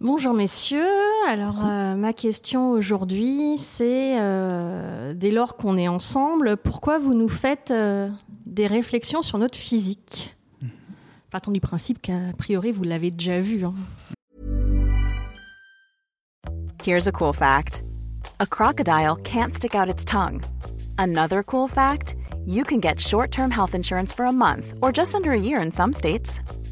Bonjour messieurs, alors euh, ma question aujourd'hui c'est euh, dès lors qu'on est ensemble, pourquoi vous nous faites euh, des réflexions sur notre physique? Partons du principe qu'a priori vous l'avez déjà vu. Hein. Here's a cool fact. A crocodile can't stick out its tongue. Another cool fact, you can get short-term health insurance for a month or just under a year in some states.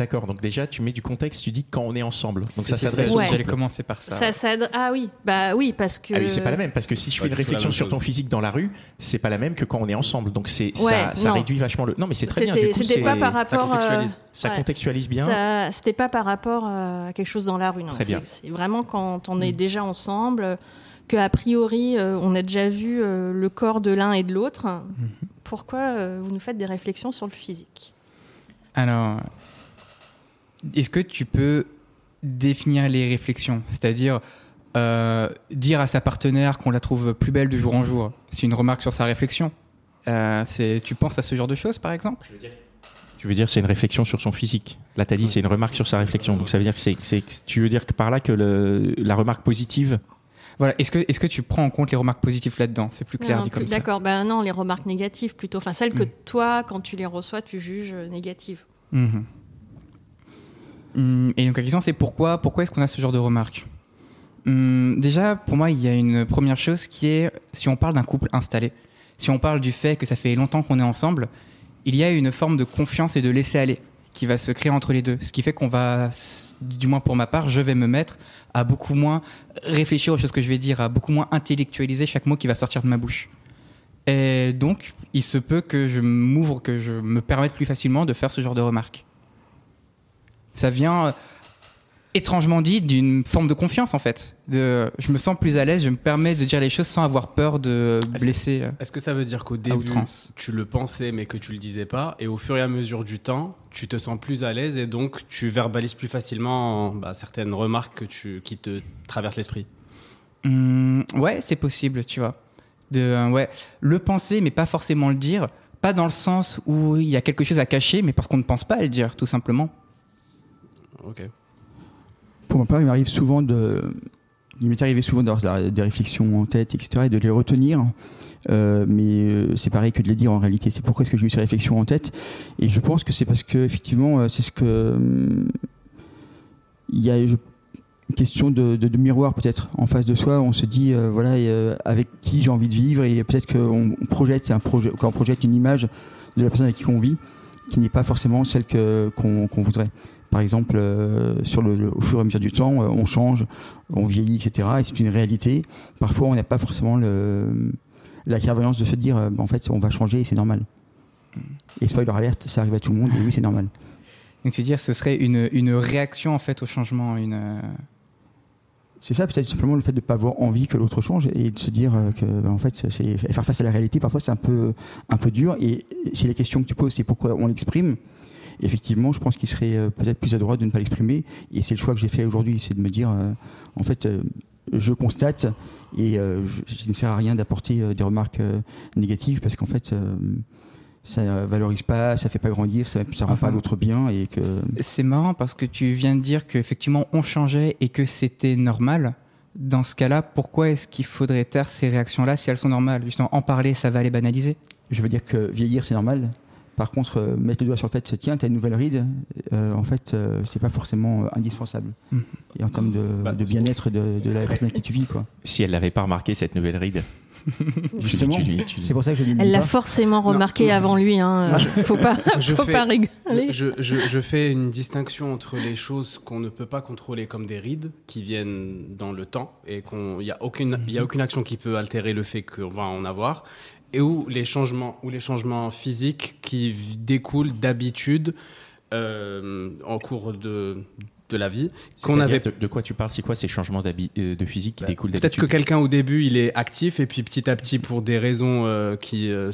D'accord, donc déjà tu mets du contexte, tu dis quand on est ensemble. Donc ça s'adresse. Ouais. J'allais commencer par ça. Ça, ah oui, bah oui parce que. Ah oui, c'est pas la même parce que si je fais une réflexion sur ton physique dans la rue, c'est pas la même que quand on est ensemble. Donc c'est Ouais, ça, ça réduit vachement le. Non, mais c'est très bien. C'était pas par ça rapport. contextualise. euh, Ça ouais. contextualise bien. Ça- C'était pas par rapport euh, à quelque chose dans la rue, non. Très bien. C'est vraiment quand on est déjà ensemble, que a priori euh, on a déjà vu euh, le corps de l'un et de l'autre. Pourquoi euh, vous nous faites des réflexions sur le physique? Alors, est-ce que tu peux définir les réflexions? C'est-à-dire euh, dire à sa partenaire qu'on la trouve plus belle de jour en jour, c'est une remarque sur sa réflexion. Euh, c'est, tu penses à ce genre de choses, par exemple? Tu veux dire c'est une réflexion sur son physique. Là, t'as dit c'est une remarque sur sa réflexion. Donc ça veut dire que c'est, c'est- tu veux dire que par là que le, la remarque positive. Voilà. Est-ce que, est-ce que tu prends en compte les remarques positives là-dedans? C'est plus clair Non, dit comme ça. D'accord, ben non, les remarques négatives plutôt. Enfin, celles que Mm. toi, quand tu les reçois, tu juges négatives. Mhm. Hum, Et donc la question c'est pourquoi, pourquoi est-ce qu'on a ce genre de remarques Hum, Déjà, pour moi, il y a une première chose qui est, si on parle d'un couple installé, si on parle du fait que ça fait longtemps qu'on est ensemble, il y a une forme de confiance et de laisser-aller qui va se créer entre les deux. Ce qui fait qu'on va, du moins pour ma part, je vais me mettre à beaucoup moins réfléchir aux choses que je vais dire, à beaucoup moins intellectualiser chaque mot qui va sortir de ma bouche. Et donc, il se peut que je m'ouvre, que je me permette plus facilement de faire ce genre de remarques. Ça vient, euh, étrangement dit, d'une forme de confiance, en fait. De, je me sens plus à l'aise, je me permets de dire les choses sans avoir peur de blesser. euh, Est-ce que ça veut dire qu'au début, tu le pensais mais que tu le disais pas, et au fur et à mesure du temps, tu te sens plus à l'aise et donc tu verbalises plus facilement bah, certaines remarques que tu, qui te traversent l'esprit? Hum, ouais, c'est possible, tu vois. De, euh, ouais, le penser, mais pas forcément le dire. Pas dans le sens où il y a quelque chose à cacher, mais parce qu'on ne pense pas à le dire, tout simplement. Pour ma part, il m'arrive souvent de. Il m'est arrivé souvent d'avoir des réflexions en tête, etc., et de les retenir. Euh, mais euh, c'est pareil que de les dire en réalité. C'est pourquoi est-ce que j'ai eu ces réflexions en tête? Et je pense que c'est parce que, effectivement, euh, c'est ce que. hum, Il y a une question de, miroir, peut-être, en face de soi. On se dit, voilà, avec qui j'ai envie de vivre. Et peut-être qu'on on projette, c'est un projet, qu'on projette une image de la personne avec qui on vit, qui n'est pas forcément celle que- qu'on voudrait. Par exemple, euh, sur le, le- au fur et à mesure du temps, euh, on change, on vieillit, etc. Et c'est une réalité. Parfois, on n'a pas forcément le, la clairvoyance de se dire, euh, bah, en fait, on va changer et c'est normal. Et spoiler alerte, ça arrive à tout le monde et oui, c'est normal. Donc, tu veux dire, ce serait une, une réaction, en fait, au changement, une... C'est ça, peut-être simplement le fait de ne pas avoir envie que l'autre change et de se dire que, bah, en fait, c'est faire face à la réalité. Parfois, c'est un peu, un peu dur. Et si la question que tu poses, c'est pourquoi on l'exprime, effectivement, je pense qu'il serait euh, peut-être plus adroit de ne pas l'exprimer. Et c'est le choix que j'ai fait aujourd'hui, c'est de me dire, euh, en fait, euh, je constate et il ne sert à rien d'apporter des remarques négatives parce qu'en fait, ça ne valorise pas, ça fait pas grandir, ça ne rend pas Enfin. l'autre bien et que C'est marrant parce que tu viens de dire qu'effectivement on changeait et que c'était normal. Dans ce cas-là, pourquoi est-ce qu'il faudrait taire ces réactions-là si elles sont normales? Justement, en parler, ça va les banaliser. je veux dire que vieillir, c'est normal Par contre, euh, mettre le doigt sur le fait, tiens, t'as une nouvelle ride, euh, en fait, euh, c'est pas forcément euh, indispensable. Mhm. Et en termes de, Bah, de bien-être de, de la personne avec qui tu vis, quoi. Si elle l'avait pas remarqué, cette nouvelle ride. tu- Justement, tu lui- tu- c'est pour ça que je ne Elle dis l'a forcément remarqué avant lui. Hein. Faut pas, Je faut fais- pas rigoler. Je, je- je fais une distinction entre les choses qu'on ne peut pas contrôler comme des rides qui viennent dans le temps et qu'il n'y a, aucune- il y a aucune action qui peut altérer le fait qu'on va en avoir et où les changements, ou les changements physiques qui découlent d'habitude euh, en cours de, de la vie qu'on avait de, de quoi tu parles? C'est quoi ces changements euh, de physique qui découlent Peut-être que quelqu'un au début il est actif et puis petit à petit pour des raisons euh, qui euh,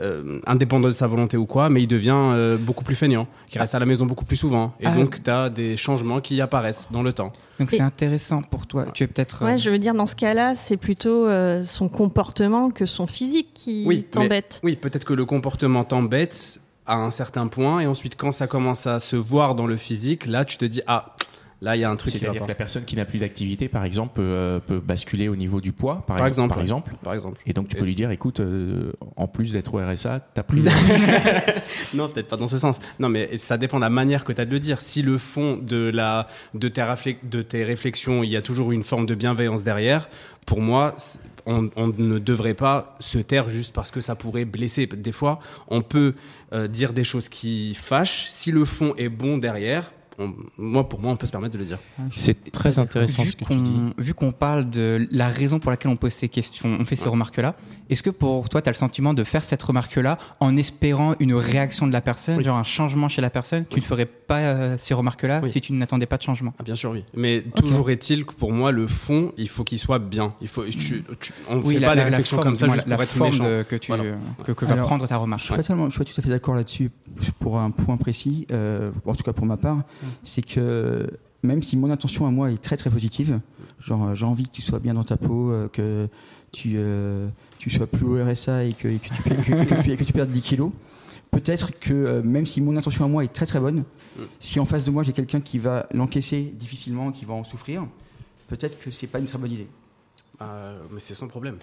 euh, indépendantes de sa volonté ou quoi, mais il devient euh, beaucoup plus feignant, qui reste à la maison beaucoup plus souvent et Ah. donc tu as des changements qui apparaissent dans le temps. Donc c'est intéressant pour toi. Tu es peut-être. Ouais, je veux dire, dans ce cas-là, c'est plutôt euh, son comportement que son physique qui Oui, t'embête. Oui, peut-être que le comportement t'embête à un certain point et ensuite quand ça commence à se voir dans le physique, là tu te dis ah là il y a un truc C'est-à-dire que la personne qui n'a plus d'activité, par exemple, peut, euh, peut basculer au niveau du poids, par, Par ex- exemple, Par exemple. Par exemple. Et donc tu peux lui dire, écoute, euh, en plus d'être au RSA, t'as pris. Non, peut-être pas dans ce sens. Non, mais ça dépend de la manière que tu as de le dire. Si le fond de, la, de, tes, réflec- de tes réflexions, il y a toujours une forme de bienveillance derrière, pour moi, on ne devrait pas se taire juste parce que ça pourrait blesser. Des fois, on peut euh, dire des choses qui fâchent. Si le fond est bon derrière, on- moi, pour moi, on peut se permettre de le dire. C'est très intéressant vu ce que tu dis. vu qu'on parle de la raison pour laquelle on pose ces questions, on fait ces remarques-là, est-ce que pour toi, tu as le sentiment de faire cette remarque-là en espérant une réaction de la personne, Oui. genre un changement chez la personne? Tu ne ferais pas euh, ces remarques-là Oui. si tu n'attendais pas de changement? Ah, bien sûr, oui. Mais toujours est-il que pour moi, le fond, il faut qu'il soit bien. Il faut, tu- tu- on ne fait pas les réflexions forme, comme ça juste la, pour la être forme méchant. de- que tu Voilà. que, que va Alors, prendre ta remarque. Je suis, pas tellement- je suis pas tout à fait d'accord là-dessus pour un point précis, euh, en tout cas pour ma part, c'est que même si mon intention à moi est très très positive, genre euh, j'ai envie que tu sois bien dans ta peau, euh, que tu, euh, tu sois plus au RSA et que, tu, perdes 10 kilos, peut-être que même si mon intention à moi est très très bonne, si en face de moi j'ai quelqu'un qui va l'encaisser difficilement, qui va en souffrir, peut-être que c'est pas une très bonne idée. Mais c'est son problème.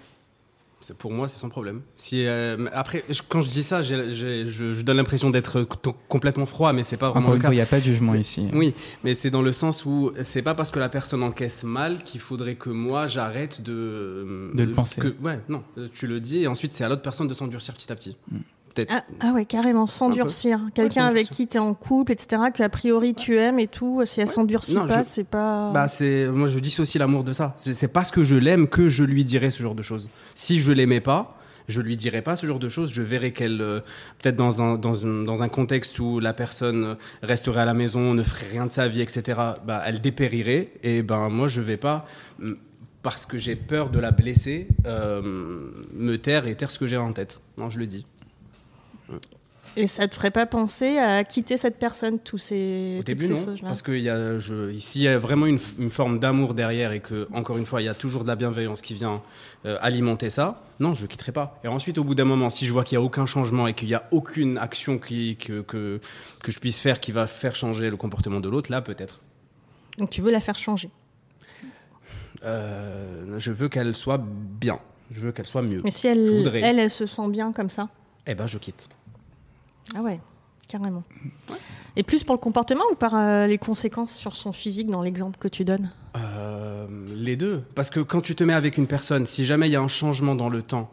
Pour moi, c'est son problème. Si euh, après, je- quand je dis ça, je, je donne l'impression d'être co- complètement froid, mais c'est pas vraiment Encore le cas. il n'y a pas de jugement ici. Oui, mais c'est dans le sens où c'est pas parce que la personne encaisse mal qu'il faudrait que moi j'arrête de De le penser. que- ouais, non, tu le dis et ensuite c'est à l'autre personne de s'endurcir petit à petit. Peut-être. Ah, ah ouais, carrément, s'endurcir. Quelqu'un Ouais, avec qui tu es en couple, etc., que a priori tu aimes et tout, si elle s'endurcit pas, je- c'est pas. Bah c'est moi je dissocie l'amour de ça. C'est parce que je l'aime que je lui dirais ce genre de choses. Si je l'aimais pas, je lui dirais pas ce genre de choses. Je verrais qu'elle euh, peut-être dans un dans, dans un contexte où la personne resterait à la maison, ne ferait rien de sa vie, etc. Bah elle dépérirait et ben moi je vais pas parce que j'ai peur de la blesser euh, me taire et taire ce que j'ai en tête. Non je le dis. Et ça te ferait pas penser à quitter cette personne, tous ces. Au début, ces non. choses-là Parce qu'il y a, je, y a vraiment une, une forme d'amour derrière et que, encore une fois, il y a toujours de la bienveillance qui vient euh, alimenter ça, non, je ne le quitterai pas. Et ensuite, au bout d'un moment, si je vois qu'il n'y a aucun changement et qu'il n'y a aucune action qui, que, que, que je puisse faire qui va faire changer le comportement de l'autre, là, peut-être. Donc tu veux la faire changer? Euh, je veux qu'elle soit bien. Je veux qu'elle soit mieux. Mais si elle, elle, elle se sent bien comme ça? Eh ben, je quitte. Ah ouais, carrément. Et plus pour le comportement ou par euh, les conséquences sur son physique dans l'exemple que tu donnes Euh, les deux. Parce que quand tu te mets avec une personne, si jamais il y a un changement dans le temps,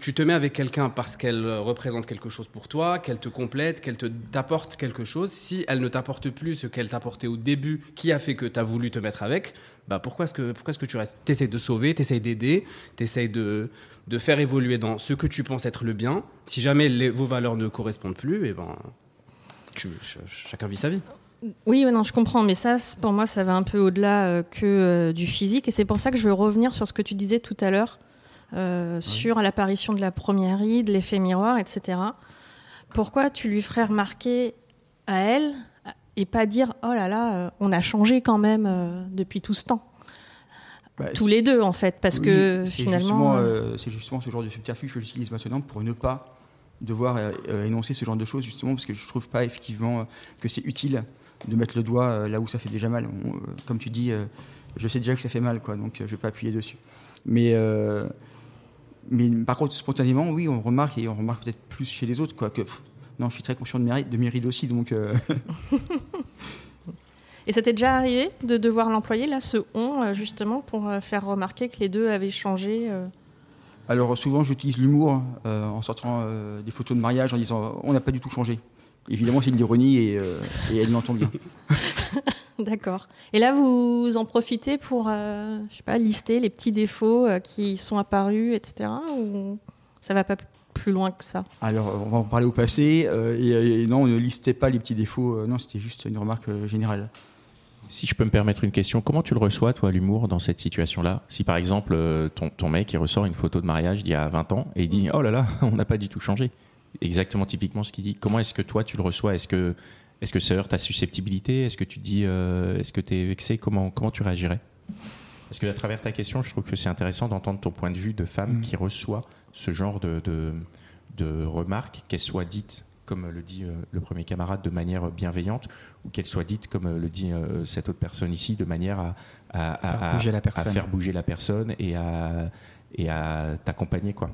tu te mets avec quelqu'un parce qu'elle euh, représente quelque chose pour toi, qu'elle te complète, qu'elle te t'apporte quelque chose. Si elle ne t'apporte plus ce qu'elle t'apportait au début, qui a fait que tu as voulu te mettre avec, bah pourquoi est-ce que, pourquoi est-ce que tu restes? De sauver, t'essayes d'aider, t'essayes de, de faire évoluer dans ce que tu penses être le bien. Si jamais vos valeurs ne correspondent plus, et ben, tu, ch- chacun vit sa vie. Oui, non, je comprends, mais ça, pour moi, ça va un peu au-delà euh, que euh, du physique, et c'est pour ça que je veux revenir sur ce que tu disais tout à l'heure, euh, sur l'apparition de la première ride, l'effet miroir, etc. Pourquoi tu lui ferais remarquer à elle et pas dire oh là là, euh, on a changé quand même euh, depuis tout ce temps, Bah, tous les deux en fait, parce oui, que c'est finalement, justement, euh, c'est justement ce genre de subterfuge que j'utilise maintenant pour ne pas devoir euh, énoncer ce genre de choses justement parce que je trouve pas effectivement que c'est utile de mettre le doigt là où ça fait déjà mal. On- comme tu dis, je sais déjà que ça fait mal, quoi, donc je vais pas appuyer dessus. Mais euh, mais par contre, spontanément, oui, on remarque et on remarque peut-être plus chez les autres, quoi. Que pff, Non, je suis très conscient de mes, de mes rides aussi, donc. euh, Et ça t'est déjà arrivé de devoir l'employer, là, ce on, euh, justement, pour euh, faire remarquer que les deux avaient changé euh? Alors souvent, j'utilise l'humour euh, en sortant des photos de mariage en disant on n'a pas du tout changé. Évidemment, c'est de l'ironie et, euh, et elle l'entend bien. D'accord. Et là, vous en profitez pour, euh, je sais pas, lister les petits défauts euh, qui sont apparus, etc. Ou ça va pas plus loin que ça? Alors, on va en parler au passé. euh, et, et non, on ne listait pas les petits défauts. euh, non, c'était juste une remarque euh, générale. Si je peux me permettre une question, comment tu le reçois, toi, l'humour, dans cette situation-là? Si par exemple, euh, ton, ton mec, il ressort une photo de mariage d'il y a 20 ans et il dit Oh là là, on n'a pas du tout changé. Exactement, typiquement ce qu'il dit. Comment est-ce que toi, tu le reçois? Est-ce que, est que ça heurte ta susceptibilité? Est-ce que tu dis euh, Est-ce que tu es vexé comment, comment tu réagirais? Parce que à travers ta question, je trouve que c'est intéressant d'entendre ton point de vue de femme Mm. qui reçoit ce genre de, de, de remarques, qu'elles soient dites, comme le dit euh, le premier camarade, de manière bienveillante, ou qu'elles soient dites, comme euh, le dit cette autre personne ici, de manière à, à- à- Faire à- bouger la à personne. faire bouger la personne et à, et à t'accompagner. quoi.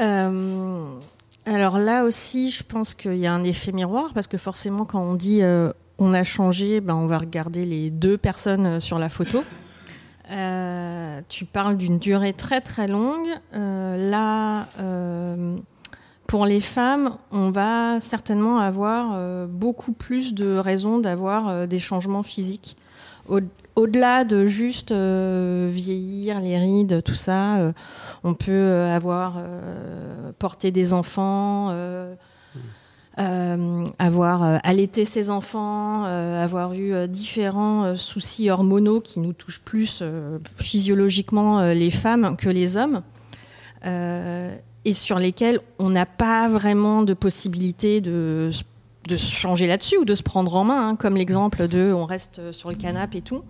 Euh, alors là aussi, je pense qu'il y a un effet miroir parce que forcément, quand on dit euh, on a changé, ben, on va regarder les deux personnes euh, sur la photo. Euh, tu parles d'une durée très très longue. Là, pour les femmes, on va certainement avoir beaucoup plus de raisons d'avoir des changements physiques. Au- Au-delà de juste vieillir, les rides, tout ça, on peut avoir porté des enfants, euh, euh, avoir euh, allaité ses enfants, avoir eu différents soucis hormonaux qui nous touchent plus physiologiquement les femmes que les hommes, et sur lesquels on n'a pas vraiment de possibilité de, se changer là-dessus ou de se prendre en main, hein, comme l'exemple de on reste sur le canapé et tout.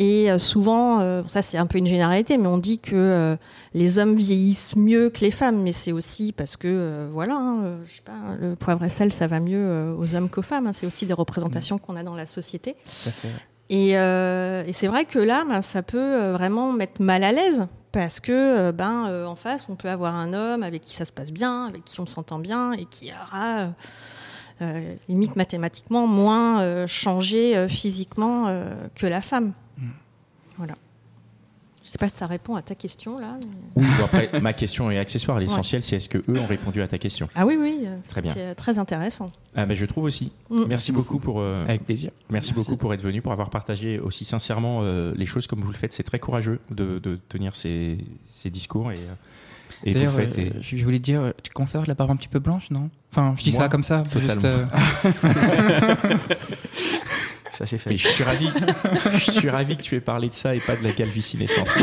Et euh, souvent, euh, ça c'est un peu une généralité, mais on dit que euh, les hommes vieillissent mieux que les femmes, mais c'est aussi parce que voilà, hein, je sais pas, le poivre et sel ça va mieux aux hommes qu'aux femmes. hein. c'est aussi des représentations qu'on a dans la société. Tout à fait. Et, euh, et c'est vrai que là, ben, ça peut vraiment mettre mal à l'aise parce que ben euh, en face, on peut avoir un homme avec qui ça se passe bien, avec qui on s'entend bien et qui aura euh, limite mathématiquement moins changé physiquement que la femme. Je sais pas si ça répond à ta question là. mais- Bon, après, ma question est accessoire. L'essentiel, c'est est-ce que eux ont répondu à ta question? Ah oui, oui, euh, Très bien. c'était très intéressant. ah, mais Je trouve aussi. Mm. Merci beaucoup pour. euh, Avec plaisir. Merci, Merci. beaucoup pour être venu, pour avoir partagé aussi sincèrement euh, les choses comme vous le faites. C'est très courageux de, de tenir ces, ces discours et, euh, D'ailleurs, et- euh, je voulais te dire, tu avoir la barbe un petit peu blanche, non? Enfin, je dis Moi, ça comme ça, juste, euh, Ça c'est fait. Mais je suis ravi. je suis ravi que tu aies parlé de ça et pas de la calvitie naissante.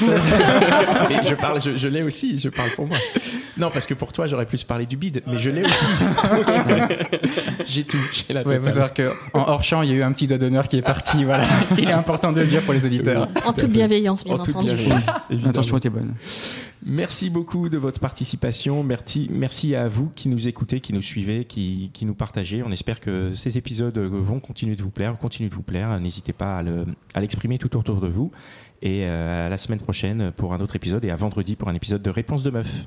Je parle, je, je l'ai aussi. Je parle pour moi. Non, parce que pour toi, j'aurais plus parlé du bide, mais je l'ai aussi. j'ai tout. J'ai la Ouais, faut savoir qu'en hors champ, il y a eu un petit doigt d'honneur qui est parti. Voilà, il est important de le dire pour les auditeurs. En toute bienveillance, bien En entendu. L'intention était bonne. Merci beaucoup de votre participation. Merci, merci à vous qui nous écoutez, qui nous suivez, qui, qui nous partagez. On espère que ces épisodes vont continuer de vous plaire, continuent de vous plaire. N'hésitez pas à le- à l'exprimer tout autour de vous. Et euh, à la semaine prochaine pour un autre épisode et à vendredi pour un épisode de Réponse de Meuf.